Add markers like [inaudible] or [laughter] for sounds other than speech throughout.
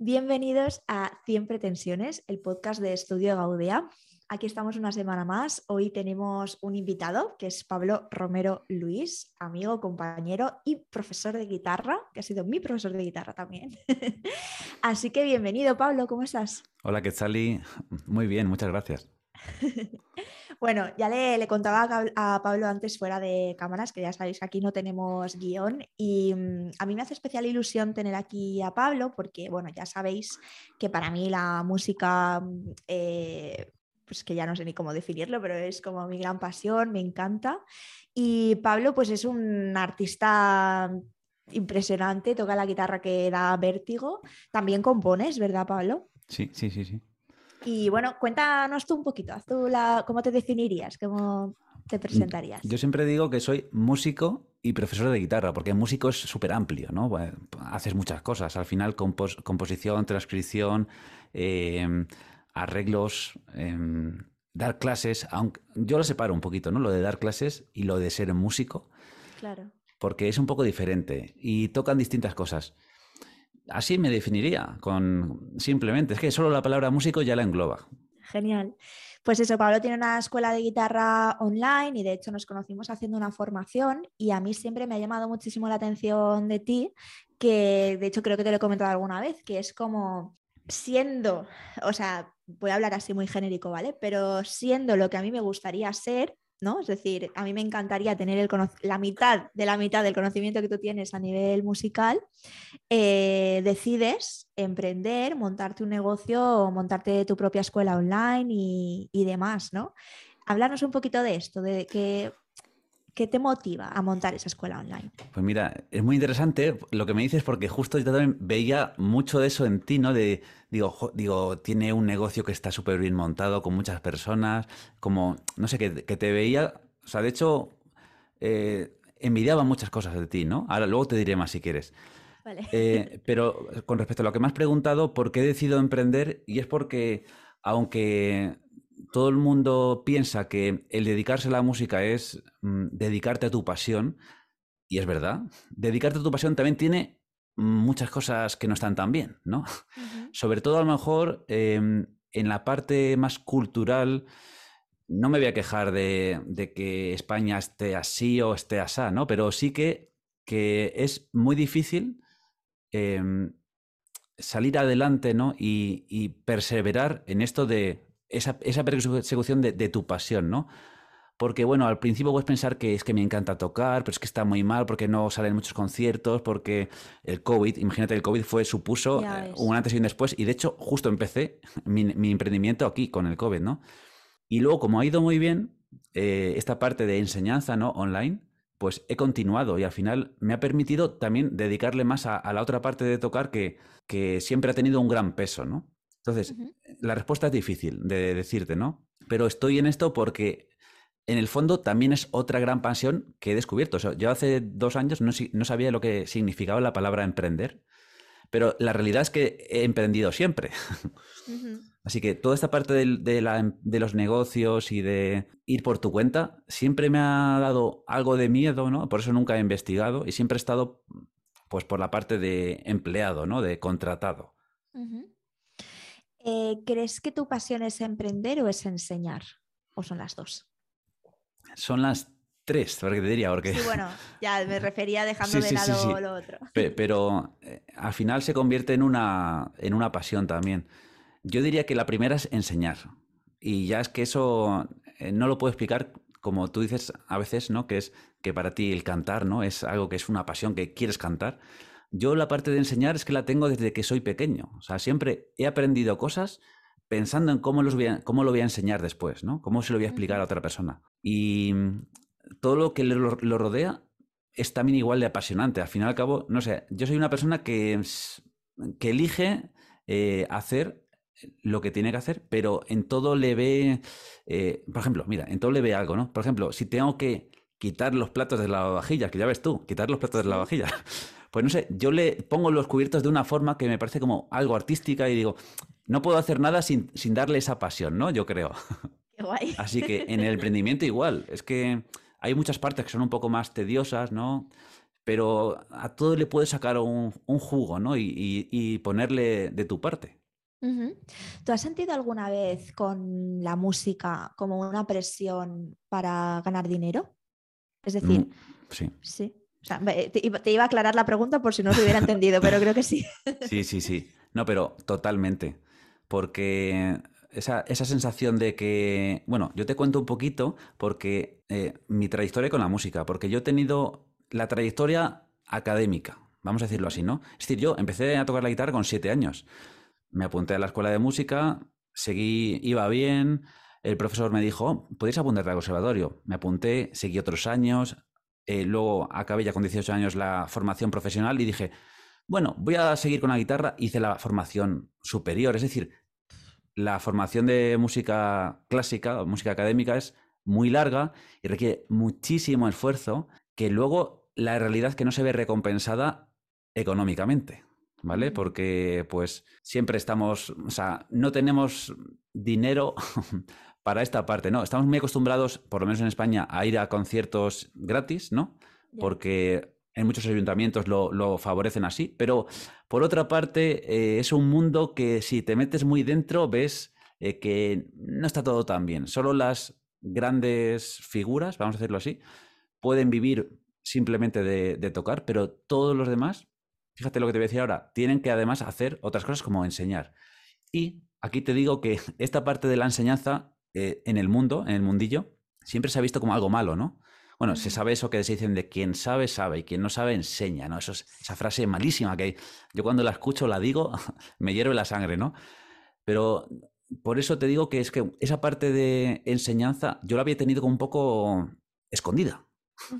Bienvenidos a 100 Pretensiones, el podcast de Estudio Gaudea. Aquí estamos una semana más. Hoy tenemos un invitado que es Pablo Romero Luis, amigo, compañero y profesor de guitarra, que ha sido mi profesor de guitarra también. [laughs] Así que bienvenido, Pablo, ¿cómo estás? Hola, Quetzali. Muy bien, muchas gracias. [laughs] Bueno, ya le, contaba a Pablo antes fuera de cámaras, que ya sabéis aquí no tenemos guion y mm, a mí me hace especial ilusión tener aquí a Pablo porque, bueno, ya sabéis que para mí la música, mm, eh, pues que ya no sé ni cómo definirlo, pero es como mi gran pasión, me encanta. Y Pablo, pues es un artista impresionante, toca la guitarra que da vértigo. También compones, ¿verdad, Pablo? Sí, sí, sí, sí. Y bueno, cuéntanos tú un poquito, tú la, ¿cómo te definirías? ¿Cómo te presentarías? Yo siempre digo que soy músico y profesor de guitarra, porque músico es súper amplio, ¿no? haces muchas cosas. Al final, composición, transcripción, em, arreglos, em, dar clases. Aunque, yo lo separo un poquito, ¿no? Lo de dar clases y lo de ser músico. Claro. Porque es un poco diferente y tocan distintas cosas. Así me definiría, con simplemente, es que solo la palabra músico ya la engloba. Genial. Pues eso, Pablo tiene una escuela de guitarra online y de hecho nos conocimos haciendo una formación y a mí siempre me ha llamado muchísimo la atención de ti, que de hecho creo que te lo he comentado alguna vez, que es como siendo, o sea, voy a hablar así muy genérico, ¿vale? Pero siendo lo que a mí me gustaría ser, ¿no? Es decir, a mí me encantaría tener el la mitad de la mitad del conocimiento que tú tienes a nivel musical. Eh, decides emprender, montarte un negocio, montarte tu propia escuela online y, y demás, ¿no? Háblanos un poquito de esto, de que ¿Qué te motiva a montar esa escuela online? Pues mira, es muy interesante lo que me dices porque justo yo también veía mucho de eso en ti, ¿no? De, digo, digo tiene un negocio que está súper bien montado con muchas personas, como, no sé, que, te veía, o sea, de hecho, eh, envidiaba muchas cosas de ti, ¿no? Ahora luego te diré más si quieres. Vale. Eh, pero con respecto a lo que me has preguntado, ¿por qué he decidido emprender? Y es porque, aunque todo el mundo piensa que el dedicarse a la música es mm, dedicarte a tu pasión, y es verdad, dedicarte a tu pasión también tiene muchas cosas que no están tan bien, ¿no? [laughs] Sobre todo a lo mejor em, en la parte más cultural, no me voy a quejar de, que España esté así o esté así, ¿no? Pero sí que, que es muy difícil em, salir adelante, ¿no? y perseverar en esto de, esa, persecución de, tu pasión, ¿no? Porque, bueno, al principio puedes pensar que es que me encanta tocar, pero es que está muy mal porque no salen muchos conciertos, porque el COVID, imagínate, el COVID fue, supuso eh, un antes y un después, y de hecho, justo empecé mi, emprendimiento aquí con el COVID, ¿no? Y luego, como ha ido muy bien, eh, esta parte de enseñanza, ¿no? Online, pues he continuado y al final me ha permitido también dedicarle más a, la otra parte de tocar que, que siempre ha tenido un gran peso, ¿no? Entonces, la respuesta es difícil de decirte, ¿no? Pero estoy en esto porque en el fondo también es otra gran pasión que he descubierto. yo hace dos años no, sabía lo que significaba la palabra emprender, pero la realidad es que he emprendido siempre. [laughs] Así que toda esta parte de, de, los negocios y de ir por tu cuenta siempre me ha dado algo de miedo, ¿no? Por eso nunca he investigado y siempre he estado pues por la parte de empleado, ¿no? De contratado. Eh, ¿Crees que tu pasión es emprender o es enseñar? ¿O son las dos? Son las tres, porque te diría, porque... Sí, bueno, ya me [laughs] refería dejando de lado lo otro. Pero, eh, al final se convierte en una, en una pasión también. Yo diría que la primera es enseñar. Y ya es que eso eh, no lo puedo explicar como tú dices a veces, ¿no? Que es que para ti el cantar, ¿no? Es algo que es una pasión que quieres cantar. Yo la parte de enseñar es que la tengo desde que soy pequeño. O sea, siempre he aprendido cosas pensando en cómo, los cómo lo voy a enseñar después, ¿no? Cómo se lo voy a explicar a otra persona. Y mm, todo lo que lo, rodea es también igual de apasionante. Al fin y al cabo, no sé, yo soy una persona que, que elige eh, hacer lo que tiene que hacer, pero en todo le ve, eh, por ejemplo, mira, en todo le ve algo, ¿no? Por ejemplo, si tengo que quitar los platos de la vajilla, que ya ves tú, quitar los platos de la vajilla. [laughs] Pues no sé, yo le pongo los cubiertos de una forma que me parece como algo artística y digo, no puedo hacer nada sin, darle esa pasión, ¿no? Yo creo. [laughs] Qué guay. [laughs] Así que [laughs] en el emprendimiento igual, es que hay muchas partes que son un poco más tediosas, ¿no? pero a todo le puedes sacar un, jugo, ¿no? Y, ponerle de tu parte. ¿Tú has sentido alguna vez con la música como una presión para ganar dinero? Es decir, mm, sí. Te, iba a aclarar la pregunta por si no se hubiera entendido, pero creo que sí. [laughs] Sí, sí, sí. No, pero totalmente. Porque esa, sensación de que, bueno, yo te cuento un poquito porque eh, mi trayectoria con la música, porque yo he tenido la trayectoria académica, vamos a decirlo así, ¿no? Es decir, yo empecé a tocar la guitarra con siete años. Me apunté a la escuela de música, seguí, iba bien. El profesor me dijo, oh, ¿podéis apuntarte al conservatorio? Me apunté, seguí otros años. Eh, luego acabé ya con 18 años la formación profesional y dije, bueno, voy a seguir con la guitarra. Hice la formación superior, es decir, la formación de música clásica o música académica es muy larga y requiere muchísimo esfuerzo que luego la realidad es que no se ve recompensada económicamente, ¿vale? Porque pues siempre estamos, o sea, no tenemos dinero para esta parte, ¿no? Estamos muy acostumbrados, por lo menos en España, a ir a conciertos gratis, ¿no? Porque en muchos ayuntamientos lo, favorecen así, pero por otra parte eh, es un mundo que si te metes muy dentro ves eh, que no está todo tan bien. Solo las grandes figuras, vamos a decirlo así, pueden vivir simplemente de, tocar, pero todos los demás, fíjate lo que te voy a decir ahora, tienen que además hacer otras cosas como enseñar. Y aquí te digo que [laughs] esta parte de la enseñanza eh, en el mundo, en el mundillo, siempre se ha visto como algo malo, ¿no? Bueno, se sabe eso que se dicen de quien sabe, sabe, y quien no sabe, enseña, ¿no? Eso es, esa frase malísima que yo cuando la escucho, la digo, [laughs] me hierve la sangre, ¿no? Pero por eso te digo que es que esa parte de enseñanza yo la había tenido como un poco escondida.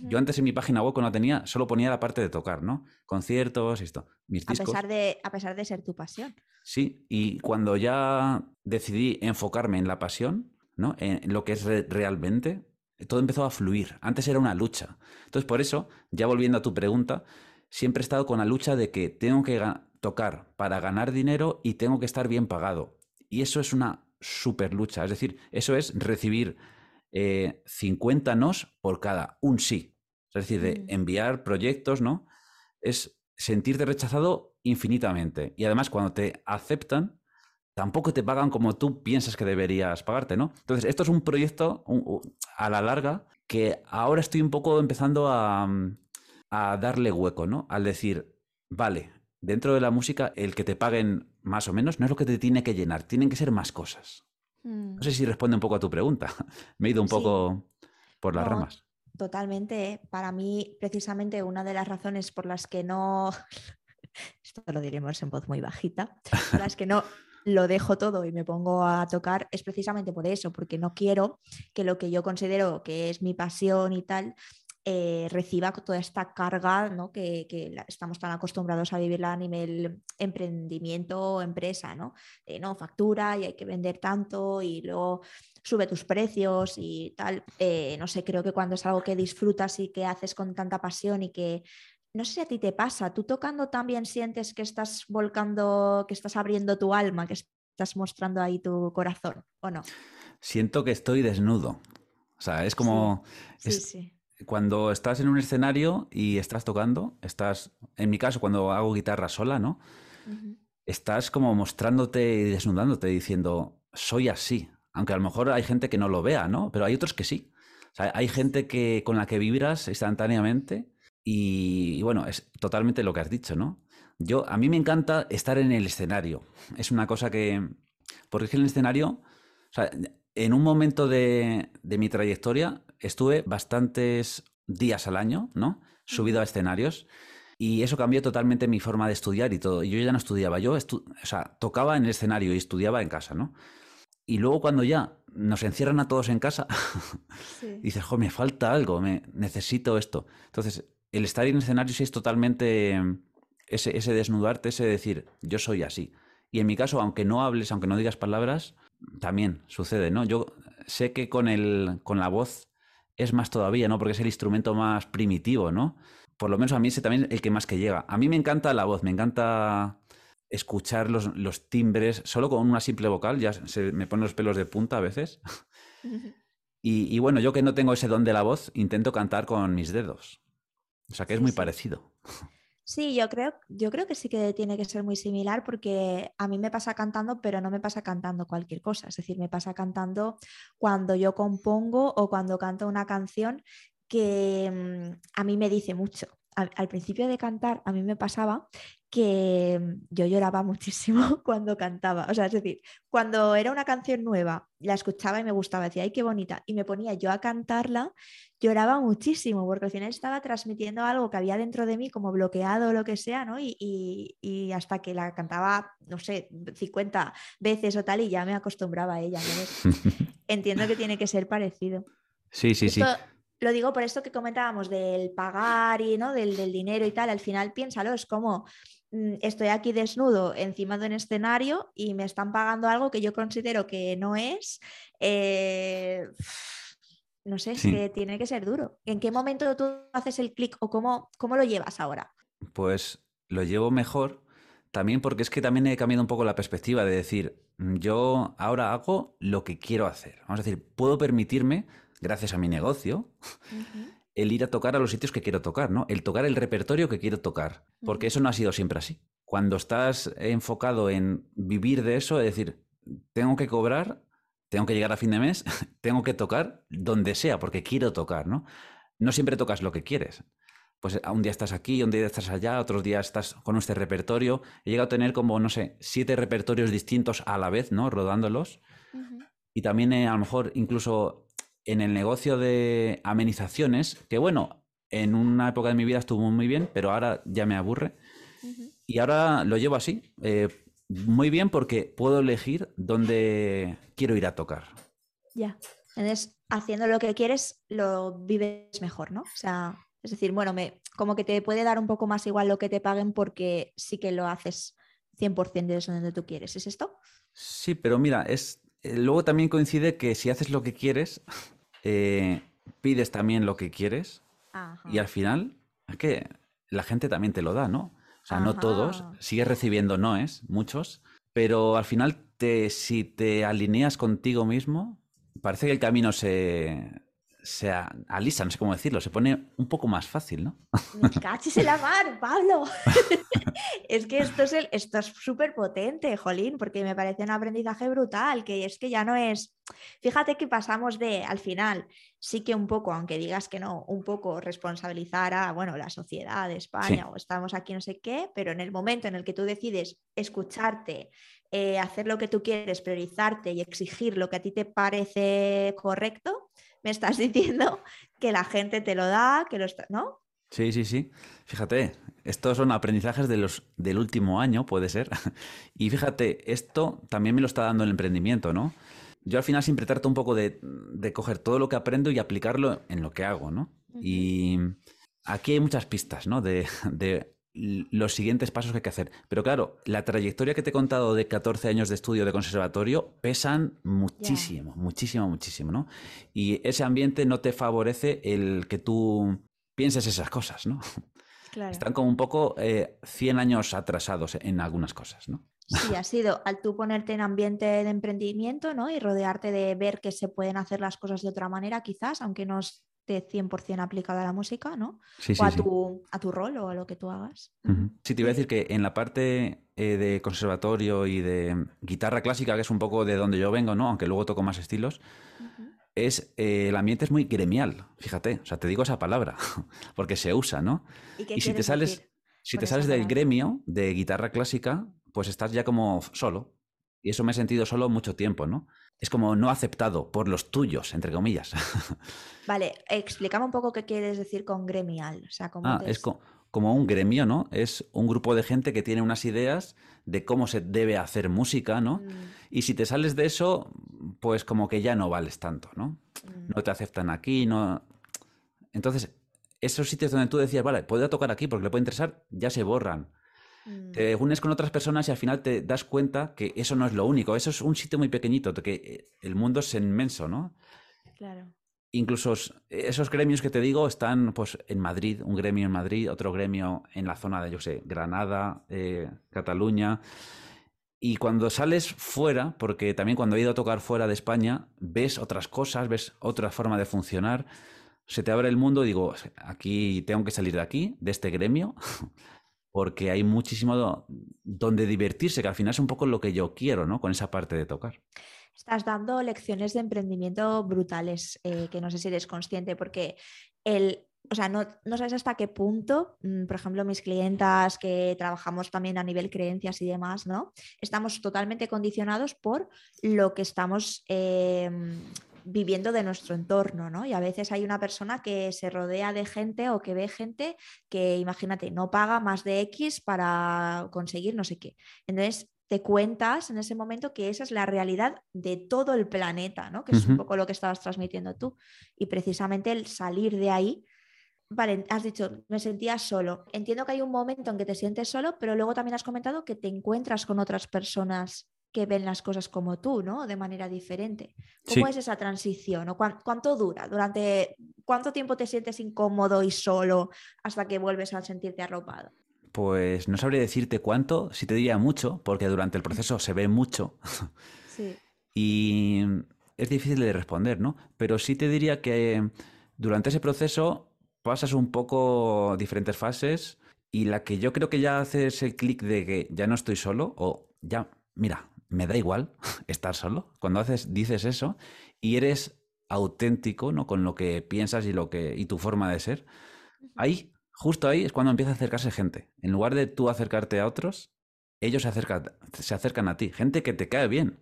Yo antes en mi página web, cuando la tenía, solo ponía la parte de tocar, ¿no? Conciertos y esto. Mis A pesar, de, a pesar de ser tu pasión. Sí, y cuando ya decidí enfocarme en la pasión, ¿no? En lo que es realmente, todo empezó a fluir. Antes era una lucha. Entonces, por eso, ya volviendo a tu pregunta, siempre he estado con la lucha de que tengo que tocar para ganar dinero y tengo que estar bien pagado. Y eso es una super lucha. Es decir, eso es recibir 50 eh, nos por cada un sí. Es decir, de mm. enviar proyectos, ¿no? Es sentirte rechazado infinitamente. Y además, cuando te aceptan, tampoco te pagan como tú piensas que deberías pagarte, ¿no? Entonces, esto es un proyecto a la larga que ahora estoy un poco empezando a, a darle hueco, ¿no? Al decir, vale, dentro de la música, el que te paguen más o menos no es lo que te tiene que llenar, tienen que ser más cosas. Mm. No sé si responde un poco a tu pregunta. [laughs] Me he ido un poco por las ramas. Totalmente. Para mí, precisamente, una de las razones por las que no, [laughs] esto lo diremos en voz muy bajita, por las que no lo dejo todo y me pongo a tocar es precisamente por eso, porque no quiero que lo que yo considero que es mi pasión y tal eh, reciba toda esta carga ¿no? que, estamos tan acostumbrados a vivirla a nivel emprendimiento o empresa, ¿no? De no, factura y hay que vender tanto y luego sube tus precios y tal. Eh, no sé, creo que cuando es algo que disfrutas y que haces con tanta pasión y que no sé si a ti te pasa, tú tocando también sientes que estás volcando, que estás abriendo tu alma, que estás mostrando ahí tu corazón, ¿o no? Siento que estoy desnudo. O sea, es como... Sí, sí cuando estás en un escenario y estás tocando, estás, en mi caso, cuando hago guitarra sola, ¿no? Estás como mostrándote y desnudándote, diciendo, soy así. Aunque a lo mejor hay gente que no lo vea, ¿no? Pero hay otros que sí. hay gente que, con la que vibras instantáneamente y, bueno, es totalmente lo que has dicho, ¿no? Yo, a mí me encanta estar en el escenario. Es una cosa que... Porque es que en el escenario, o sea, en un momento de, mi trayectoria estuve bastantes días al año, ¿no? Subido a escenarios. Y eso cambió totalmente mi forma de estudiar y todo. Yo ya no estudiaba, yo o sea, tocaba en el escenario y estudiaba en casa, ¿no? Y luego cuando ya nos encierran a todos en casa, [laughs] dices, jo, me falta algo, me necesito esto. Entonces, el estar en el escenario sí es totalmente ese, ese desnudarte, ese decir, yo soy así. Y en mi caso, aunque no hables, aunque no digas palabras, también sucede, ¿no? Yo sé que con, el, con la voz es más todavía, ¿no? Porque es el instrumento más primitivo, ¿no? Por lo menos a mí es también el que más que llega. A mí me encanta la voz, me encanta escuchar los, los timbres, solo con una simple vocal, ya se me ponen los pelos de punta a veces. y, y bueno, yo que no tengo ese don de la voz, intento cantar con mis dedos. O sea que es muy parecido. Sí, yo creo, yo creo que sí que tiene que ser muy similar porque a mí me pasa cantando, pero no me pasa cantando cualquier cosa. Es decir, me pasa cantando cuando yo compongo o cuando canto una canción que mm, a mí me dice mucho. Al, principio de cantar, a mí me pasaba que mm, yo lloraba [laughs] muchísimo cuando cantaba. O sea, es decir, cuando era una canción nueva, la escuchaba y me gustaba, decía, ay, qué bonita, y me ponía yo a cantarla, lloraba muchísimo, porque al final estaba transmitiendo algo que había dentro de mí como bloqueado o lo que sea, ¿no? Y, y, hasta que la cantaba, no sé, 50 veces o tal, y ya me acostumbraba a ella. [laughs] Entiendo que tiene que ser parecido. Sí, sí, sí. Lo digo por esto que comentábamos del pagar y ¿no? del, del dinero y tal. Al final, piénsalo, es como Mm, estoy aquí desnudo encima de un escenario y me están pagando algo que yo considero que no es, eh, [sighs] no sé, que tiene que ser duro. ¿En qué momento tú haces el clic o cómo, cómo lo llevas ahora? Pues lo llevo mejor también porque es que también he cambiado un poco la perspectiva de decir, mm, yo ahora hago lo que quiero hacer. Vamos a decir, puedo permitirme, gracias a mi negocio, el ir a tocar a los sitios que quiero tocar, ¿no? El tocar el repertorio que quiero tocar, porque eso no ha sido siempre así. Cuando estás enfocado en vivir de eso, es decir, tengo que cobrar, tengo que llegar a fin de mes, [laughs] tengo que tocar donde sea, porque quiero tocar, ¿no? No siempre tocas lo que quieres. Pues un día estás aquí, un día estás allá, otros días estás con este repertorio. He llegado a tener como, no sé, siete repertorios distintos a la vez, ¿no? Rodándolos. Y también a lo mejor incluso en el negocio de amenizaciones, que bueno, en una época de mi vida estuvo muy bien, pero ahora ya me aburre. Y ahora lo llevo así, eh, muy bien porque puedo elegir dónde quiero ir a tocar. Ya, entonces haciendo lo que quieres lo vives mejor, ¿no? O sea, es decir, bueno, me, como que te puede dar un poco más igual lo que te paguen porque sí que lo haces 100% de eso donde tú quieres. ¿Es esto? Sí, pero mira, es eh, luego también coincide que si haces lo que quieres, eh, pides también lo que quieres y al final es que la gente también te lo da, ¿no? O sea, no todos, sigues recibiendo noes, muchos, pero al final te, si te alineas contigo mismo, parece que el camino se, se alisa, no sé cómo decirlo, se pone un poco más fácil, ¿no? Me cachis en la mar, Pablo. [laughs] es que esto es esto es súper potente, Jolín, porque me parece un aprendizaje brutal, que es que ya no es. Fíjate que pasamos de, al final, sí que un poco, aunque digas que no, un poco responsabilizar a, bueno, la sociedad de España o estamos aquí no sé qué, pero en el momento en el que tú decides escucharte, eh, hacer lo que tú quieres, priorizarte y exigir lo que a ti te parece correcto, me estás diciendo que la gente te lo da, que lo está, ¿no? Sí, sí, sí. Fíjate, estos son aprendizajes de los, del último año, puede ser. [laughs] Y fíjate, esto también me lo está dando el emprendimiento, ¿no? Yo al final siempre trato un poco de, coger todo lo que aprendo y aplicarlo en lo que hago, ¿no? Y aquí hay muchas pistas, ¿no? De, de, los siguientes pasos que hay que hacer. Pero claro, la trayectoria que te he contado de 14 años de estudio de conservatorio pesan muchísimo, muchísimo, muchísimo, ¿no? Y ese ambiente no te favorece el que tú pienses esas cosas, ¿no? Están como un poco 100 eh, años atrasados en algunas cosas, ¿no? Sí, ha sido al tú ponerte en ambiente de emprendimiento, ¿no? Y rodearte de ver que se pueden hacer las cosas de otra manera, quizás, aunque no esté 100% aplicado a la música, ¿no? Sí, o a, tu, a tu rol o a lo que tú hagas. Sí, te iba a decir que en la parte eh, de conservatorio y de guitarra clásica, que es un poco de donde yo vengo, ¿no? Aunque luego toco más estilos, es eh, el ambiente es muy gremial, fíjate, o sea, te digo esa palabra, [laughs] porque se usa, ¿no? Y, si te sales, si te sales del gremio de guitarra clásica, pues estás ya como solo. Y eso me he sentido solo mucho tiempo, ¿no? Es como no aceptado por los tuyos, entre comillas. [laughs] Vale, explícame un poco qué quieres decir con gremial. O sea, ah, es como un gremio, ¿no? Es un grupo de gente que tiene unas ideas de cómo se debe hacer música, ¿no? Mm. Y si te sales de eso, pues como que ya no vales tanto, ¿no? Mm. No te aceptan aquí, no... Entonces, esos sitios donde tú decías, vale, puedo tocar aquí porque le puede interesar, ya se borran. Mm. Te unes con otras personas y al final te das cuenta que eso no es lo único. Eso es un sitio muy pequeñito, que el mundo es inmenso, ¿no? Claro. Incluso esos gremios que te digo están pues, en Madrid, un gremio en Madrid, otro gremio en la zona de, yo sé, Granada, eh, Cataluña. Y cuando sales fuera, porque también cuando he ido a tocar fuera de España, ves otras cosas, ves otra forma de funcionar. se te abre el mundo, digo, aquí tengo que salir de aquí, de este gremio, [laughs] porque hay muchísimo donde divertirse, que al final es un poco lo que yo quiero, ¿no? Con esa parte de tocar. Estás dando lecciones de emprendimiento brutales, eh, que no sé si eres consciente, porque el, o sea, no, no, sabes hasta qué punto, mm, por ejemplo, mis clientas que trabajamos también a nivel creencias y demás, ¿no? Estamos totalmente condicionados por lo que estamos em, viviendo de nuestro entorno, ¿no? Y a veces hay una persona que se rodea de gente o que ve gente que, imagínate, no paga más de X para conseguir no sé qué. Entonces, te cuentas en ese momento que esa es la realidad de todo el planeta, ¿no? Que es un poco lo que estabas transmitiendo tú. Y precisamente el salir de ahí, vale, has dicho, me sentía solo. Entiendo que hay un momento en que te sientes solo, pero luego también has comentado que te encuentras con otras personas que ven las cosas como tú, ¿no? De manera diferente. ¿Cómo es esa transición? ¿O ¿Cuánto dura? ¿Durante cuánto tiempo te sientes incómodo y solo hasta que vuelves a sentirte arropado? Pues no sabría decirte cuánto, si te diría mucho, porque durante el proceso se ve mucho. [laughs] Sí. y es difícil de responder, ¿no? Pero sí te diría que durante ese proceso pasas un poco diferentes fases y la que yo creo que ya haces el clic de que ya no estoy solo o ya, mira, me da igual [laughs] estar solo. Cuando haces, dices eso y eres auténtico, ¿no? Con lo que piensas y lo que y tu forma de ser. Ahí, justo ahí es cuando empieza a acercarse gente. En lugar de tú acercarte a otros, ellos se acercan, se acercan a ti. Gente que te cae bien.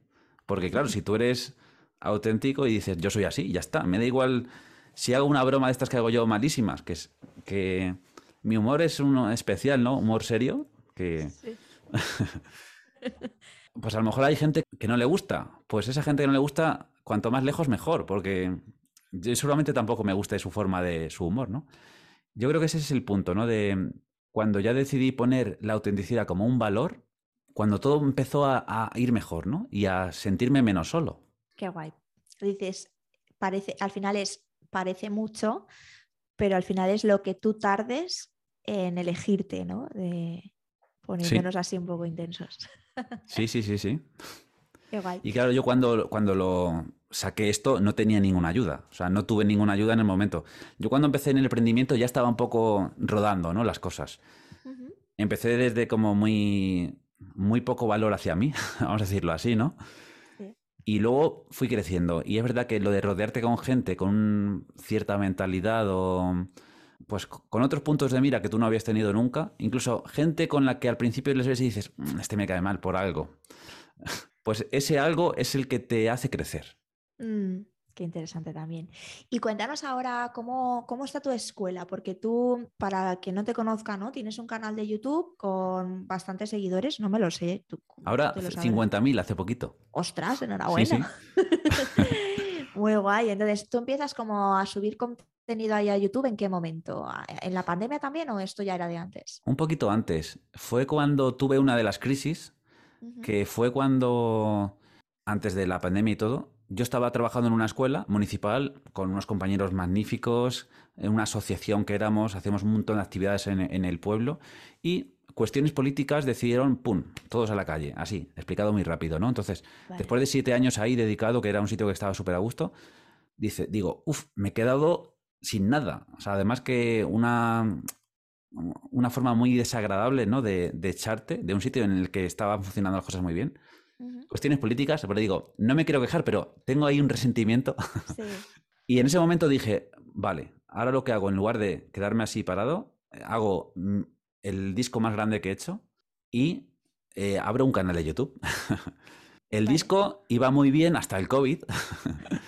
Porque claro, si tú eres auténtico y dices, yo soy así, ya está. Me da igual si hago una broma de estas que hago yo malísimas, que es que mi humor es uno especial, ¿no? Humor serio, que... [laughs] [laughs] pues a lo mejor hay gente que no le gusta. Pues esa gente que no le gusta, cuanto más lejos mejor, porque yo seguramente tampoco me gusta su forma de su humor, ¿no? Yo creo que ese es el punto, ¿no? De cuando ya decidí poner la autenticidad como un valor, cuando todo empezó a, ir mejor, ¿no? Y a sentirme menos solo. Qué guay. Dices, parece, al final es, parece mucho, pero al final es lo que tú tardes en elegirte, ¿no? De poniéndonos así un poco intensos. Sí, sí, sí, sí. [laughs] Y claro, yo cuando, cuando lo saqué esto no tenía ninguna ayuda, o sea, no tuve ninguna ayuda en el momento. Yo cuando empecé en el emprendimiento ya estaba un poco rodando, ¿no? Las cosas. Empecé desde como muy, muy poco valor hacia mí, [laughs] vamos a decirlo así, ¿no? Y luego fui creciendo. Y es verdad que lo de rodearte con gente con cierta mentalidad o pues con otros puntos de mira que tú no habías tenido nunca, incluso gente con la que al principio les ves y dices, mm, este me cae mal por algo. [laughs] Pues ese algo es el que te hace crecer. Mm, qué interesante también. Y cuéntanos ahora cómo, está tu escuela, porque tú, para que no te conozca, ¿no? Tienes un canal de YouTube con bastantes seguidores, no me lo sé. ahora 50.000 hace poquito. Ostras, enhorabuena. [laughs] Muy guay. Entonces, tú empiezas como a subir contenido ahí a YouTube, ¿en qué momento? ¿En la pandemia también o esto ya era de antes? Un poquito antes. Fue cuando tuve una de las crisis, que fue cuando, antes de la pandemia y todo, yo estaba trabajando en una escuela municipal con unos compañeros magníficos, en una asociación que éramos, hacíamos un montón de actividades en, el pueblo y cuestiones políticas decidieron, ¡pum!, todos a la calle, así, explicado muy rápido, ¿no? Entonces, después de siete años ahí dedicado, que era un sitio que estaba súper a gusto, dice, digo, uff, me he quedado sin nada. O sea, además que una, una forma muy desagradable ¿no? de, echarte de un sitio en el que estaban funcionando las cosas muy bien. Cuestiones políticas, pero digo, no me quiero quejar, pero tengo ahí un resentimiento. [laughs] y en ese momento dije, vale, ahora lo que hago, en lugar de quedarme así parado, hago mm, el disco más grande que he hecho y eh, abro un canal de YouTube. [laughs] el disco iba muy bien hasta el COVID. [laughs]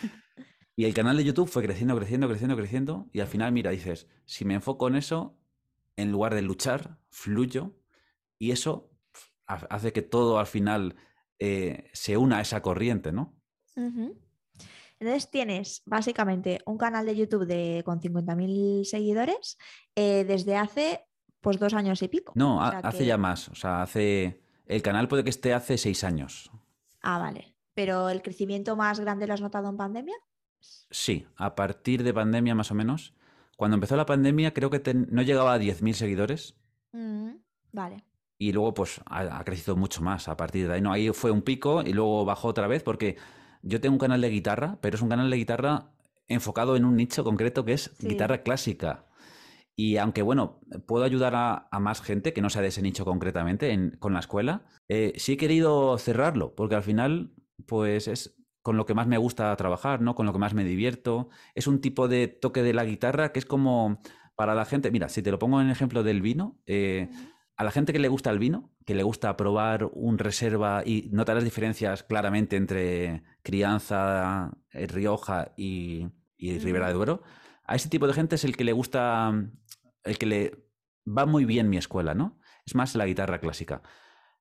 Y el canal de YouTube fue creciendo, creciendo, creciendo, creciendo. Y al final, mira, dices, si me enfoco en eso, en lugar de luchar, fluyo. Y eso hace que todo al final eh, se una a esa corriente, ¿no? Entonces tienes básicamente un canal de YouTube de, con 50.000 seguidores eh, desde hace pues dos años y pico. No, hace ya más. O sea, hace. El canal puede que esté hace seis años. Ah, vale. Pero el crecimiento más grande lo has notado en pandemia? Sí, a partir de pandemia más o menos. Cuando empezó la pandemia creo que no llegaba a 10.000 seguidores. Mm, vale. Y luego pues ha, crecido mucho más a partir de ahí. No, ahí fue un pico y luego bajó otra vez porque yo tengo un canal de guitarra, pero es un canal de guitarra enfocado en un nicho concreto que es guitarra clásica. Y aunque, bueno, puedo ayudar a, más gente que no sea de ese nicho concretamente con la escuela, eh, sí he querido cerrarlo, porque al final, pues es con lo que más me gusta trabajar, ¿no? Con lo que más me divierto. Es un tipo de toque de la guitarra que es como para la gente. Mira, si te lo pongo en el ejemplo del vino, eh, a la gente que le gusta el vino, que le gusta probar un reserva y notar las diferencias claramente entre crianza, eh, Rioja y, y Ribera de Duero, a ese tipo de gente es el que le gusta el que le va muy bien mi escuela, ¿no? Es más la guitarra clásica.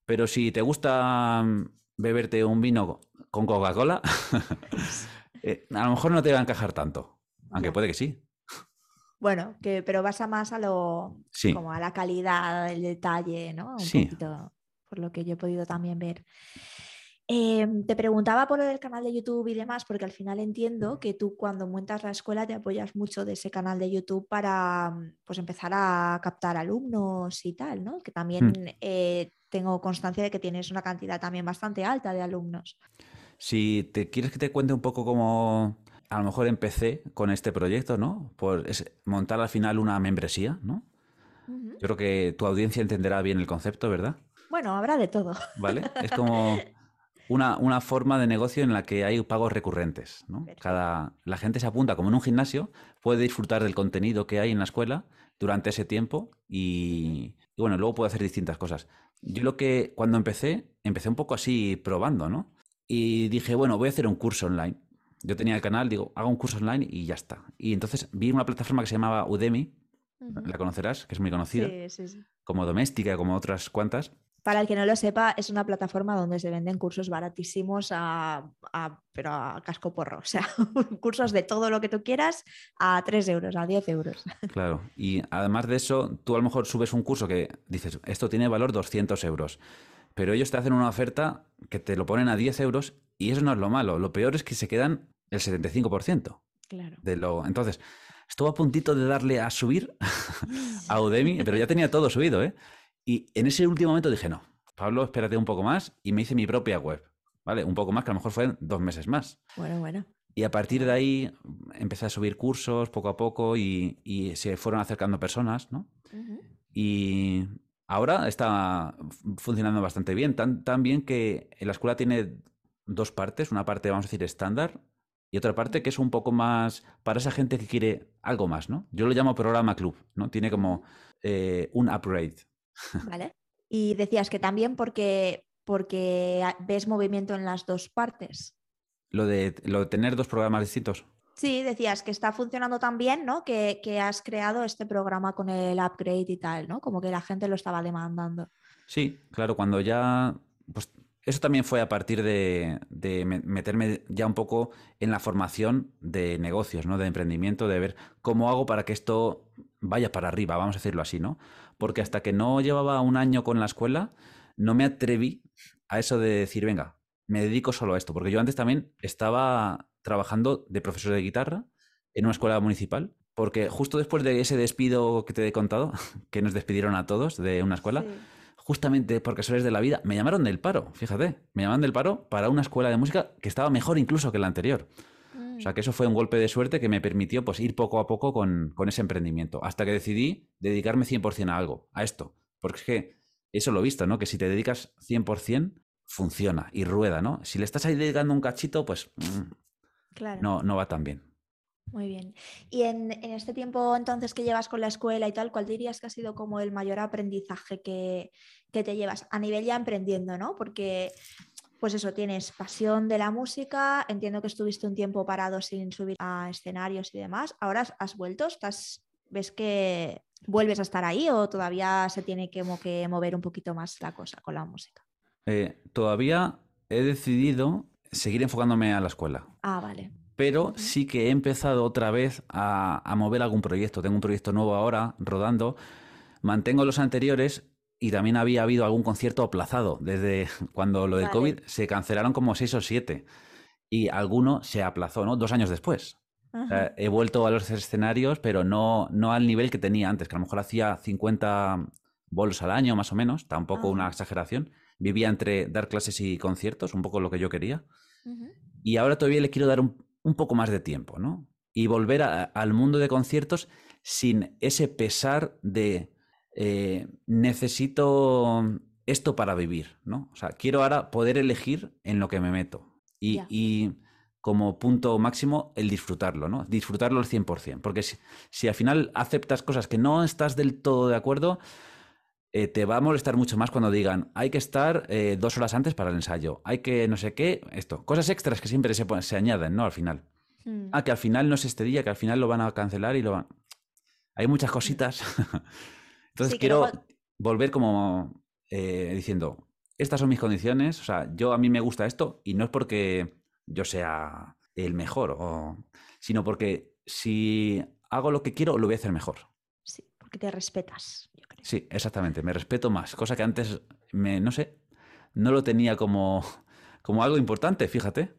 Pero si te gusta mm, beberte un vino con Coca-Cola, [laughs] eh, a lo mejor no te va a encajar tanto, aunque puede que sí. Bueno, que, pero vas a más a lo como a la calidad, el detalle, ¿no? Un sí. poquito, por lo que yo he podido también ver. Em, te preguntaba por el canal de YouTube y demás, porque al final entiendo que tú cuando montas la escuela te apoyas mucho de ese canal de YouTube para pues, empezar a captar alumnos y tal, ¿no? Que también mm. eh, tengo constancia de que tienes una cantidad también bastante alta de alumnos. Si te quieres que te cuente un poco cómo a lo mejor empecé con este proyecto, ¿no? Por montar al final una membresía, ¿no? Yo creo que tu audiencia entenderá bien el concepto, ¿verdad? Bueno, habrá de todo. ¿Vale? Es como [laughs] una, forma de negocio en la que hay pagos recurrentes. Cada, la gente se apunta como en un gimnasio, puede disfrutar del contenido que hay en la escuela durante ese tiempo y, bueno, luego puede hacer distintas cosas. Yo lo que cuando empecé, empecé un poco así probando, ¿no? Y dije, bueno, voy a hacer un curso online. Yo tenía el canal, digo, hago un curso online y ya está. Y entonces vi una plataforma que se llamaba Udemy, la conocerás, que es muy conocida, como doméstica, como otras cuantas. Para el que no lo sepa, es una plataforma donde se venden cursos baratísimos a, pero a casco porro. [laughs] O sea, cursos de todo lo que tú quieras a 3 euros, a 10 euros. [laughs] Claro, y además de eso, tú a lo mejor subes un curso que dices, esto tiene valor 200 euros, pero ellos te hacen una oferta que te lo ponen a 10 euros y eso no es lo malo. Lo peor es que se quedan el 75%. Claro. De lo... Entonces, estuve a puntito de darle a subir [laughs] a Udemy, pero ya tenía todo subido, ¿eh? Y en ese último momento dije, no, Pablo, espérate un poco más y me hice mi propia web, ¿vale? Un poco más, que a lo mejor fueron dos meses más. Bueno, bueno. Y a partir de ahí empecé a subir cursos poco a poco y, se fueron acercando personas, ¿no? Y ahora está funcionando bastante bien, tan, tan bien que la escuela tiene dos partes, una parte, vamos a decir, estándar y otra parte que es un poco más para esa gente que quiere algo más, ¿no? Yo lo llamo programa club, ¿no? Tiene como eh, un upgrade. Vale. Y decías que también porque, porque ves movimiento en las dos partes. Lo de, lo de tener dos programas distintos. Sí, decías que está funcionando tan bien, ¿no? Que, has creado este programa con el upgrade y tal, ¿no? Como que la gente lo estaba demandando. Sí, claro, cuando ya. Pues eso también fue a partir de, de, meterme ya un poco en la formación de negocios, ¿no? De emprendimiento, de ver cómo hago para que esto vaya para arriba, vamos a decirlo así, ¿no? Porque hasta que no llevaba un año con la escuela, no me atreví a eso de decir, venga, me dedico solo a esto, porque yo antes también estaba trabajando de profesor de guitarra en una escuela municipal, porque justo después de ese despido que te he contado, [laughs] que nos despidieron a todos de una escuela, justamente porque sois de la vida, me llamaron del paro, fíjate, me llamaron del paro para una escuela de música que estaba mejor incluso que la anterior. O sea que eso fue un golpe de suerte que me permitió pues, ir poco a poco con, ese emprendimiento, hasta que decidí dedicarme 100% a algo, a esto. Porque es que eso lo he visto, ¿no? Que si te dedicas 100%, funciona y rueda, ¿no? Si le estás ahí dedicando un cachito, pues mm, no, no va tan bien. Muy bien. Y en, en, este tiempo entonces que llevas con la escuela y tal, ¿cuál dirías que ha sido como el mayor aprendizaje que, que te llevas a nivel ya emprendiendo, ¿no? Porque pues eso, tienes pasión de la música, entiendo que estuviste un tiempo parado sin subir a escenarios y demás, ahora has vuelto, estás, ves que vuelves a estar ahí o todavía se tiene que, que mover un poquito más la cosa con la música? Eh, todavía he decidido seguir enfocándome a la escuela. Ah, vale. Pero sí que he empezado otra vez a, a mover algún proyecto. Tengo un proyecto nuevo ahora rodando. Mantengo los anteriores, y también había habido algún concierto aplazado. Desde [laughs] cuando lo del COVID se cancelaron como seis o siete. Y alguno se aplazó, ¿no? Dos años después. he vuelto a los escenarios, pero no, no al nivel que tenía antes, que a lo mejor hacía 50 bolos al año, más o menos, tampoco una exageración. Vivía entre dar clases y conciertos, un poco lo que yo quería. Y ahora todavía le quiero dar un, un, poco más de tiempo, ¿no? y volver al mundo de conciertos sin ese pesar de eh, necesito esto para vivir, ¿no? O sea, quiero ahora poder elegir en lo que me meto. Y, como punto máximo, el disfrutarlo, ¿no? Disfrutarlo al 100%. Porque si, al final aceptas cosas que no estás del todo de acuerdo, eh, te va a molestar mucho más cuando digan, hay que estar eh, dos horas antes para el ensayo, hay que no sé qué, esto. Cosas extras que siempre se, se añaden, ¿no? Al final. Hmm. Ah, que al final no es este día, que al final lo van a cancelar y lo van... Hay muchas cositas. [laughs] Entonces quiero volver como eh, diciendo, estas son mis condiciones, o sea, yo a mí me gusta esto y no es porque yo sea el mejor, o, sino porque si hago lo que quiero, lo voy a hacer mejor. Sí, porque te respetas. Sí, exactamente, me respeto más, cosa que antes, me, no sé, no lo tenía como, [laughs] como algo importante, fíjate.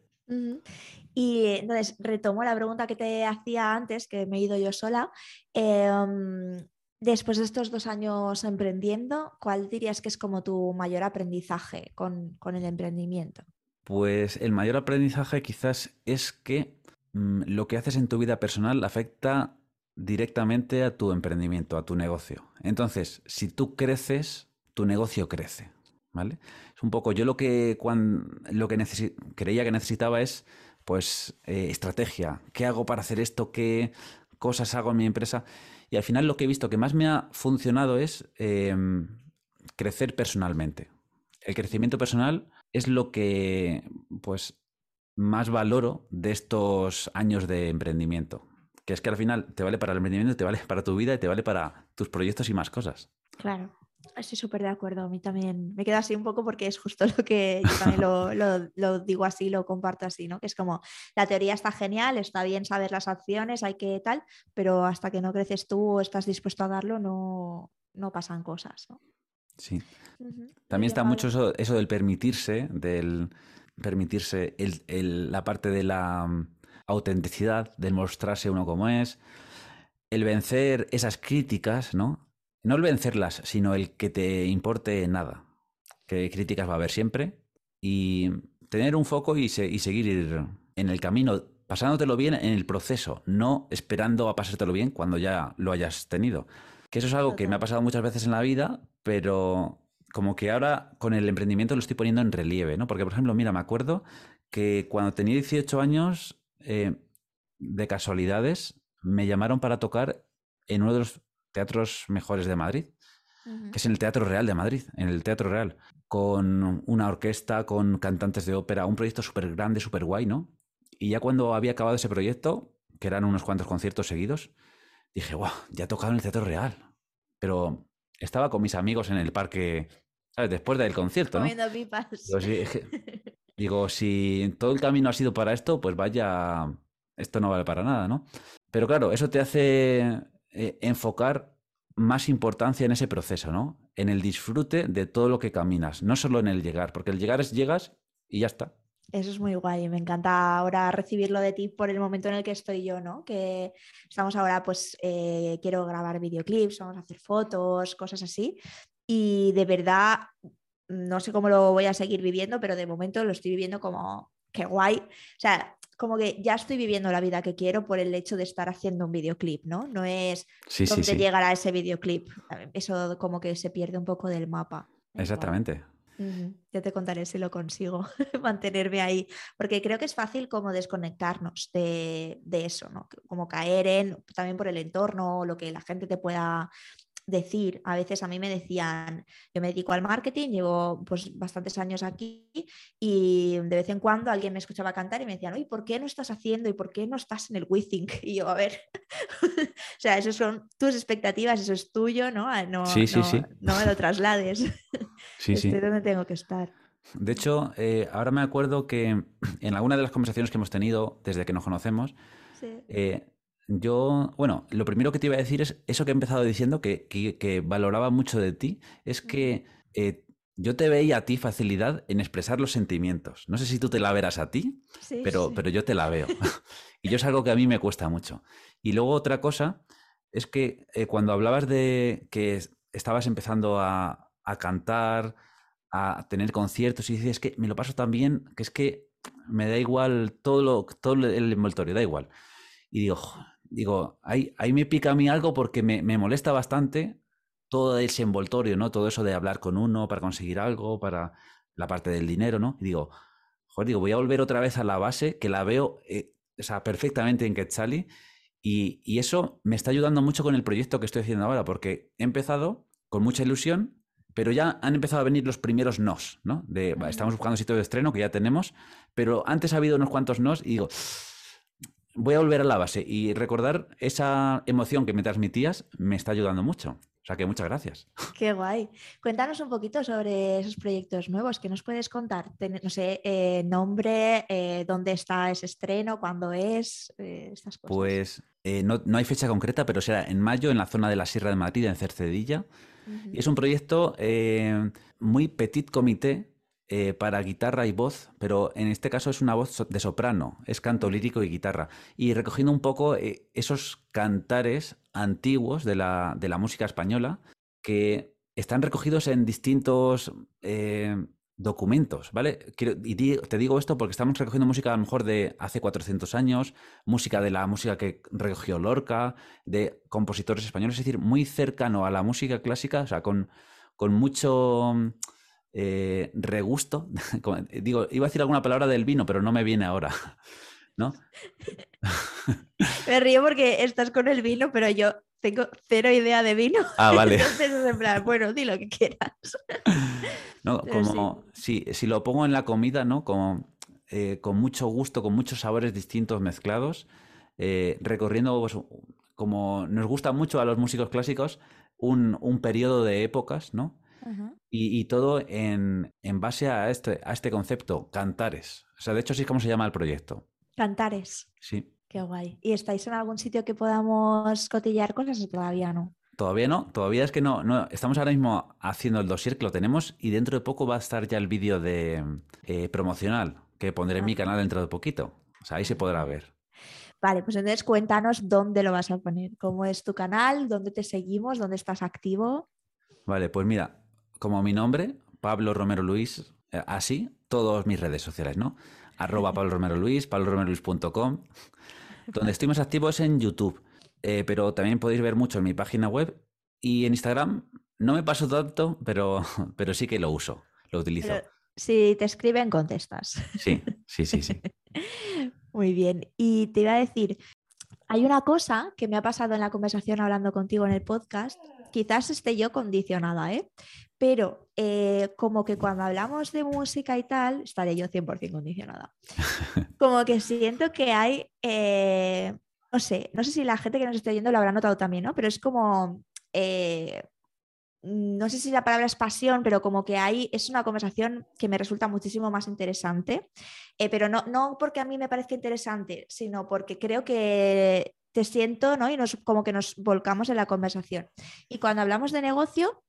Y entonces retomo la pregunta que te hacía antes, que me he ido yo sola. Em, después de estos dos años emprendiendo, ¿cuál dirías que es como tu mayor aprendizaje con, el emprendimiento? Pues el mayor aprendizaje quizás es que mm, lo que haces en tu vida personal afecta directamente a tu emprendimiento, a tu negocio. Entonces, si tú creces, tu negocio crece. ¿Vale? Es un poco, yo lo que, lo que creía que necesitaba es pues eh, estrategia. ¿Qué hago para hacer esto? ¿Qué cosas hago en mi empresa? Y al final lo que he visto que más me ha funcionado es em, crecer personalmente. El crecimiento personal es lo que pues más valoro de estos años de emprendimiento. Que es que al final te vale para el emprendimiento, te vale para tu vida y te vale para tus proyectos y más cosas. Claro. Estoy súper de acuerdo, a mí también me queda así un poco porque es justo lo que yo también [laughs] lo, digo así, lo comparto así, ¿no? Que es como, la teoría está genial, está bien saber las acciones, hay que tal, pero hasta que no creces tú o estás dispuesto a darlo, no, no pasan cosas, ¿no? Sí. También está mucho eso, eso, del permitirse, del permitirse la parte de la mm, autenticidad, del mostrarse uno como es, el vencer esas críticas, ¿no? No el vencerlas, sino el que te importe nada. Que críticas va a haber siempre. Y tener un foco y, seguir en el camino, pasándotelo bien en el proceso, no esperando a pasártelo bien cuando ya lo hayas tenido. Que eso es algo que me ha pasado muchas veces en la vida, pero como que ahora con el emprendimiento lo estoy poniendo en relieve, ¿no? Porque, por ejemplo, mira, me acuerdo que cuando tenía 18 años, eh, de casualidades, me llamaron para tocar en uno de los teatros mejores de Madrid, que es en el Teatro Real de Madrid, en el Teatro Real, con una orquesta, con cantantes de ópera, un proyecto súper grande, súper guay, ¿no? Y ya cuando había acabado ese proyecto, que eran unos cuantos conciertos seguidos, dije, wow, ya he tocado en el Teatro Real. Pero estaba con mis amigos en el parque, ¿sabes? Después del concierto, ¿no? pipas. digo, si todo el camino ha sido para esto, pues vaya, esto no vale para nada, ¿no? Pero claro, eso te hace eh, enfocar más importancia en ese proceso, ¿no? En el disfrute de todo lo que caminas, no solo en el llegar, porque el llegar es llegas y ya está. Eso es muy guay, me encanta ahora recibirlo de ti por el momento en el que estoy yo, ¿no? Que estamos ahora, pues eh, quiero grabar videoclips, vamos a hacer fotos, cosas así. Y de verdad, no sé cómo lo voy a seguir viviendo, pero de momento lo estoy viviendo como, qué guay. O sea, como que ya estoy viviendo la vida que quiero por el hecho de estar haciendo un videoclip, ¿no? No es dónde llegará ese videoclip. Eso como que se pierde un poco del mapa. Exactamente. Ya te contaré si lo consigo [laughs] mantenerme ahí, porque creo que es fácil como desconectarnos de, de, eso, ¿no? Como caer en, también por el entorno, lo que la gente te pueda decir. A veces a mí me decían, yo me dedico al marketing, llevo pues bastantes años aquí y de vez en cuando alguien me escuchaba cantar y me decían, oye, ¿por qué no estás haciendo y por qué no estás en el WeThink? [laughs] Y yo, a ver, [laughs] o sea, eso son tus expectativas, eso es tuyo, ¿no? Ah, no, sí, sí, sí. no me lo traslades. [laughs] Sí, Estoy donde tengo que estar. De hecho, eh, ahora me acuerdo que en alguna de las conversaciones que hemos tenido desde que nos conocemos, eh, yo, bueno, lo primero que te iba a decir es eso que he empezado diciendo, que, valoraba mucho de ti, es que eh, yo te veía a ti facilidad en expresar los sentimientos. No sé si tú te la verás a ti, pero, pero yo te la veo. [laughs] [laughs] y yo es algo que a mí me cuesta mucho. Y luego otra cosa es que eh, cuando hablabas de que estabas empezando a, a, cantar, a tener conciertos, y dices, que me lo paso tan bien, que es que me da igual todo, lo, todo el envoltorio, da igual. Y digo, digo, ahí, ahí me pica a mí algo porque me, me, molesta bastante todo ese envoltorio, ¿no? Todo eso de hablar con uno para conseguir algo, para la parte del dinero, ¿no? Y digo, joder, digo, voy a volver otra vez a la base, que la veo eh, o sea, perfectamente en Quetzali, y, y, eso me está ayudando mucho con el proyecto que estoy haciendo ahora, porque he empezado con mucha ilusión, pero ya han empezado a venir los primeros nos, ¿no? De, estamos buscando sitio de estreno que ya tenemos, pero antes ha habido unos cuantos nos y digo, voy a volver a la base y recordar esa emoción que me transmitías me está ayudando mucho. O sea que muchas gracias. [laughs] Qué guay. Cuéntanos un poquito sobre esos proyectos nuevos. ¿Qué nos puedes contar? No sé, eh, nombre, eh, dónde está ese estreno, cuándo es, eh, estas cosas. Pues no, no, hay fecha concreta, pero será en mayo en la zona de la Sierra de Madrid, en Cercedilla. Y es un proyecto muy petit comité, eh, para guitarra y voz, pero en este caso es una voz de soprano, es canto lírico y guitarra. Y recogiendo un poco eh, esos cantares antiguos de la, de la, música española que están recogidos en distintos eh, documentos, ¿vale? y te digo esto porque estamos recogiendo música a lo mejor de hace 400 años, música de la música que recogió Lorca, de compositores españoles, es decir, muy cercano a la música clásica, o sea, con, con mucho eh, regusto. [laughs] Digo, iba a decir alguna palabra del vino, pero no me viene ahora. [laughs] ¿No? [laughs] me río porque estás con el vino, pero yo tengo cero idea de vino. Ah, vale. Entonces en plan, bueno, di lo que quieras. No, como si lo pongo en la comida, ¿no? Como, eh, con mucho gusto, con muchos sabores distintos mezclados, eh, recorriendo, pues, como nos gusta mucho a los músicos clásicos, un, un periodo de épocas, ¿no? Y, todo en, base a este, a este concepto, cantares. O sea, de hecho, así es como se llama el proyecto. Cantares. Sí. Qué guay. ¿Y estáis en algún sitio que podamos cotillar cosas o todavía no? Todavía no, todavía es que no, no, estamos ahora mismo haciendo el dossier que lo tenemos y dentro de poco va a estar ya el vídeo de eh, promocional que pondré en mi ah. canal dentro de poquito. O sea, ahí se podrá ver. Vale, pues entonces cuéntanos dónde lo vas a poner, cómo es tu canal, dónde te seguimos, dónde estás activo. Vale, pues mira, como mi nombre, Pablo Romero Luis, eh, así, todas mis redes sociales, ¿no? Arroba Pablo Romero Luis, pabloromeroluis.com. Donde estoy más activo es en YouTube, eh, pero también podéis ver mucho en mi página web y en Instagram. No me paso tanto, pero, [laughs] pero sí que lo uso, lo utilizo. si te escriben, contestas. Sí, sí, sí, sí. [laughs] Muy bien. Y te iba a decir, hay una cosa que me ha pasado en la conversación hablando contigo en el podcast, quizás esté yo condicionada, ¿eh? pero eh, como que cuando hablamos de música y tal, estaré yo 100% condicionada. [laughs] Como que siento que hay, eh, no sé, no sé si la gente que nos está oyendo lo habrá notado también, ¿no? Pero es como, eh, no sé si la palabra es pasión, pero como que hay, es una conversación que me resulta muchísimo más interesante, pero no, no porque a mí me parezca interesante, sino porque creo que te siento, ¿no? Y nos, como que nos volcamos en la conversación. Y cuando hablamos de negocio,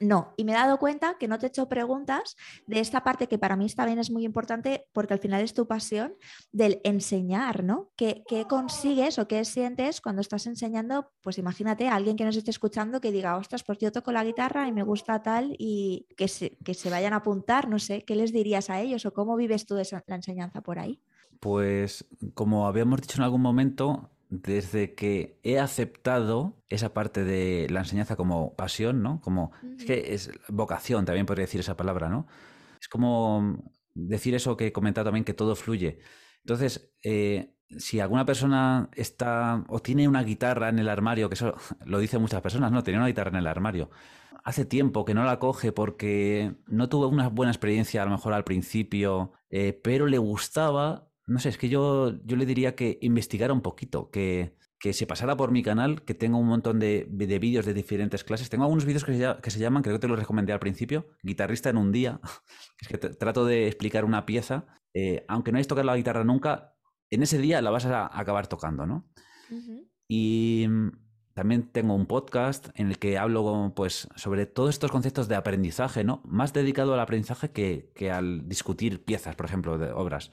no, y me he dado cuenta que no te he hecho preguntas de esta parte que para mí también es muy importante porque al final es tu pasión del enseñar, ¿no? ¿Qué, consigues o qué sientes cuando estás enseñando? Pues imagínate a alguien que nos esté escuchando que diga, ostras, pues yo toco la guitarra y me gusta tal y que se, que se vayan a apuntar, no sé, ¿qué les dirías a ellos o cómo vives tú esa, la enseñanza por ahí? Pues como habíamos dicho en algún momento, desde que he aceptado esa parte de la enseñanza como pasión, ¿no? Como, es que es vocación, también podría decir esa palabra, ¿no? Es como decir eso que he comentado también, que todo fluye. Entonces, eh, si alguna persona está o tiene una guitarra en el armario, que eso [laughs] lo dicen muchas personas, ¿no? Tiene una guitarra en el armario. Hace tiempo que no la coge porque no tuvo una buena experiencia a lo mejor al principio, eh, pero le gustaba no sé, es que yo, yo le diría que investigara un poquito, que, que se pasara por mi canal, que tengo un montón de, de vídeos de diferentes clases. Tengo algunos vídeos que se, que se, llaman, creo que te los recomendé al principio, Guitarrista en un día. [laughs] es que trato de explicar una pieza. Eh, aunque no hayas tocado la guitarra nunca, en ese día la vas a acabar tocando, ¿no? Y mm, también tengo un podcast en el que hablo pues, sobre todos estos conceptos de aprendizaje, ¿no? Más dedicado al aprendizaje que, que al discutir piezas, por ejemplo, de obras.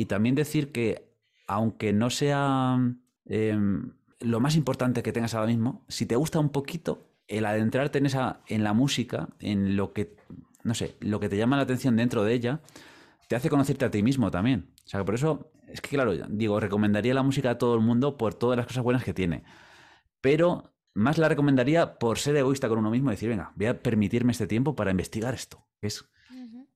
Y también decir que, aunque no sea em, lo más importante que tengas ahora mismo, si te gusta un poquito, el adentrarte en, esa, en la música, en lo que, no sé, lo que te llama la atención dentro de ella, te hace conocerte a ti mismo también. O sea, por eso, es que claro, digo, recomendaría la música a todo el mundo por todas las cosas buenas que tiene. Pero más la recomendaría por ser egoísta con uno mismo y decir, venga, voy a permitirme este tiempo para investigar esto. Es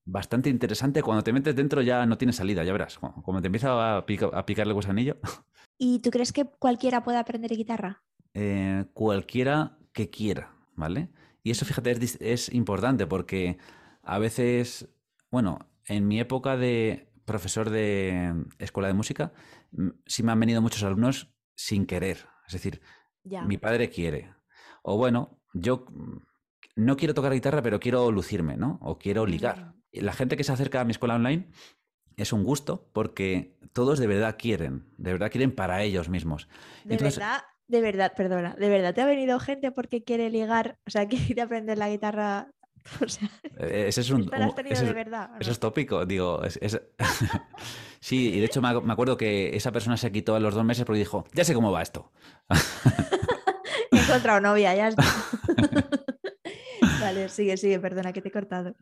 bastante interesante. Cuando te metes dentro ya no tienes salida, ya verás. Cuando te empieza a, picar el gusanillo. [laughs] ¿Y tú crees que cualquiera puede aprender guitarra? Eh, cualquiera que quiera, ¿vale? Y eso, fíjate, es, es importante porque a veces, bueno, en mi época de profesor de escuela de música, sí me han venido muchos alumnos sin querer. Es decir, mi padre quiere. O bueno, yo no quiero tocar guitarra, pero quiero lucirme, ¿no? O quiero ligar. La gente que se acerca a mi escuela online es un gusto porque todos de verdad quieren, de verdad quieren para ellos mismos. De verdad, de verdad, perdona, de verdad te ha venido gente porque quiere ligar, o sea, [laughs] quiere aprender la guitarra [laughs] Eh, ese es un, eso es tópico, digo. [laughs] sí, y de hecho me, acuerdo que esa persona se quitó a los dos meses porque dijo, ya sé cómo va esto. he encontrado novia, ya está. Vale, sigue, sigue, perdona que te he cortado.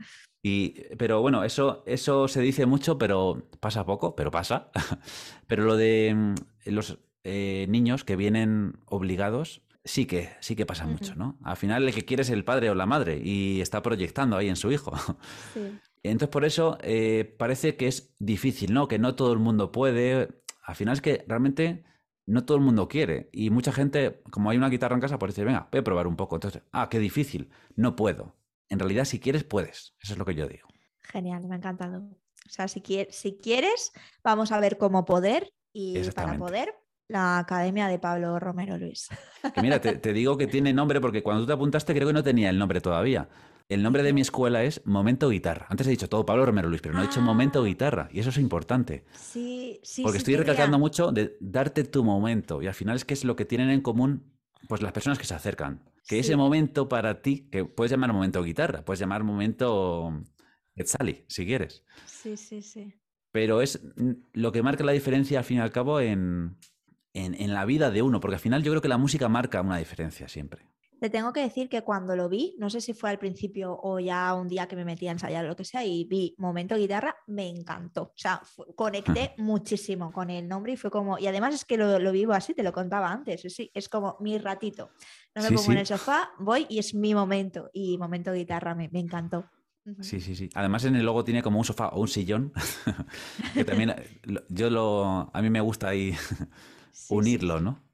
Y, pero bueno, eso, eso se dice mucho, pero pasa poco, pero pasa. [laughs] pero lo de mm, los eh, niños que vienen obligados, sí que, sí que pasa mucho, ¿no? Al final el que quiere es el padre o la madre y está proyectando ahí en su hijo. [laughs] Entonces por eso eh, parece que es difícil, ¿no? Que no todo el mundo puede. Al final es que realmente no todo el mundo quiere. Y mucha gente, como hay una guitarra en casa, pues dice, venga, voy a probar un poco. Entonces, ah, qué difícil, no puedo. En realidad, si quieres, puedes. Eso es lo que yo digo. Genial, me ha encantado. O sea, si, si quieres, vamos a ver cómo poder y para poder, la Academia de Pablo Romero Luis. mira, te, digo que tiene nombre porque cuando tú te apuntaste creo que no tenía el nombre todavía. El nombre de mi escuela es Momento Guitarra. Antes he dicho todo Pablo Romero Luis, pero no he dicho Momento ah. Guitarra. Y eso es importante. Sí, sí. Porque estoy recalcando mucho de darte tu momento. Y al final es que es lo que tienen en común pues las personas que se acercan. Que ese momento para ti, que puedes llamar momento guitarra, puedes llamar momento Quetzali, si quieres. Sí, sí, sí. Pero es lo que marca la diferencia al fin y al cabo en, en, la vida de uno, porque al final yo creo que la música marca una diferencia siempre. Te tengo que decir que cuando lo vi, no sé si fue al principio o ya un día que me metí a ensayar o lo que sea, y vi Momento Guitarra, me encantó. O sea, conecté muchísimo con el nombre y fue como, y además es que lo, vivo así, te lo contaba antes, sí, es como mi ratito. No me pongo en el sofá, voy y es mi momento. Y Momento Guitarra me, encantó. Sí, sí, sí. Además en el logo tiene como un sofá o un sillón, [laughs] que también yo lo, a mí me gusta ahí [laughs] unirlo, ¿no?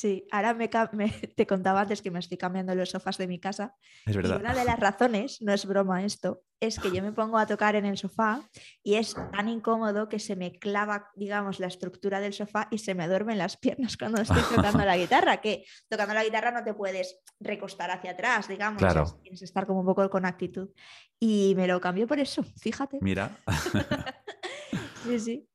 Sí, ahora me, [laughs] te contaba antes que me estoy cambiando los sofás de mi casa. Es verdad. Y una de las razones, no es broma esto, es que yo me pongo a tocar en el sofá y es tan incómodo que se me clava, digamos, la estructura del sofá y se me duermen las piernas cuando estoy tocando la [laughs] guitarra, que tocando la guitarra no te puedes recostar hacia atrás, digamos, claro. tienes que estar como un poco con actitud. Y me lo cambio por eso, fíjate. Mira. [laughs] sí, sí.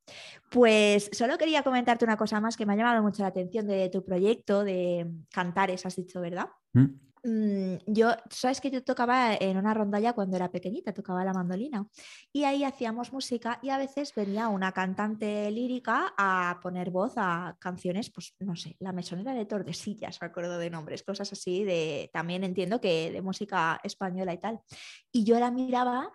Pues solo quería comentarte una cosa más que me ha llamado mucho la atención de tu proyecto de cantares, has dicho, ¿verdad? ¿Mm? Mm, yo, sabes que yo tocaba en una rondalla cuando era pequeñita, tocaba la mandolina y ahí hacíamos música y a veces venía una cantante lírica a poner voz a canciones, pues no sé, La Mesonera de Tordesillas, me acuerdo de nombres, cosas así, de también entiendo que de música española y tal. Y yo la miraba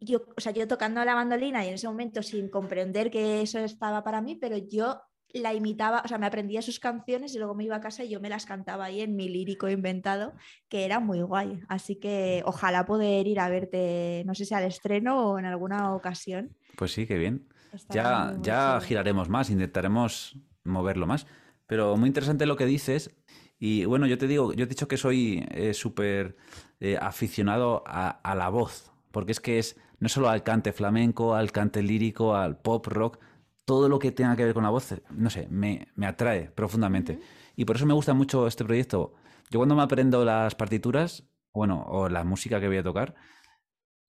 yo, o sea, yo tocando la mandolina y en ese momento sin comprender que eso estaba para mí, pero yo la imitaba, o sea, me aprendía sus canciones y luego me iba a casa y yo me las cantaba ahí en mi lírico inventado, que era muy guay. Así que ojalá poder ir a verte, no sé si al estreno o en alguna ocasión. Pues sí, qué bien. ya ya giraremos más, intentaremos moverlo más. Pero muy interesante lo que dices. Y bueno, yo te digo, yo he dicho que soy eh, súper eh, aficionado a la voz, porque es que es no solo al cante flamenco, al cante lírico, al pop rock, todo lo que tenga que ver con la voz, no sé, me, atrae profundamente. Y por eso me gusta mucho este proyecto. Yo cuando me aprendo las partituras, bueno, o la música que voy a tocar,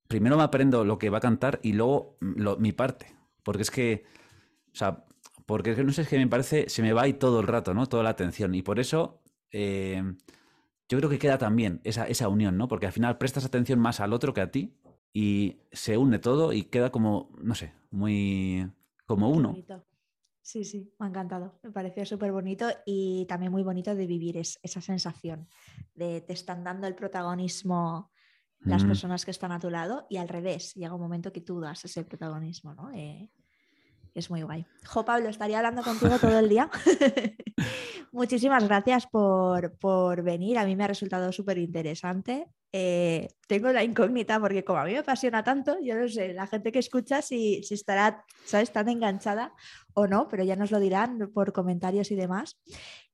primero me aprendo lo que va a cantar y luego mi parte. Porque es que, o sea, porque no sé, es que me parece, se me va ahí todo el rato, ¿no? Toda la atención. Y por eso eh, yo creo que queda también esa, esa unión, ¿no? Porque al final prestas atención más al otro que a ti y se une todo y queda como, no sé, muy como uno. Sí, sí, me ha encantado. Me pareció súper bonito y también muy bonito de vivir esa sensación de te están dando el protagonismo las personas que están a tu lado y al revés, llega un momento que tú das ese protagonismo, ¿no? Eh, es muy guay. Jo, Pablo, estaría hablando contigo todo el día. [laughs] Muchísimas gracias por, por, venir. A mí me ha resultado súper interesante. Eh, tengo la incógnita porque como a mí me apasiona tanto, yo no sé, la gente que escucha si, si estará, ¿sabes?, tan enganchada o no, pero ya nos lo dirán por comentarios y demás.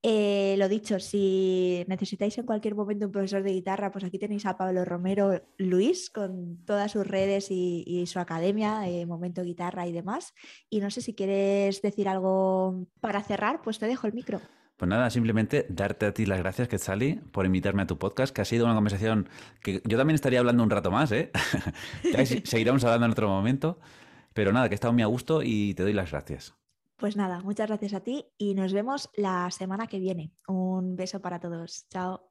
Eh, lo dicho, si necesitáis en cualquier momento un profesor de guitarra, pues aquí tenéis a Pablo Romero Luis con todas sus redes y, su academia, eh, Momento Guitarra y demás. Y no sé si quieres decir algo para cerrar, pues te dejo el micro. Pues nada, simplemente darte a ti las gracias, Quetzali, por invitarme a tu podcast, que ha sido una conversación que yo también estaría hablando un rato más, ¿eh? [laughs] Seguiremos hablando en otro momento, pero nada, que he estado muy a gusto y te doy las gracias. Pues nada, muchas gracias a ti y nos vemos la semana que viene. Un beso para todos. Chao.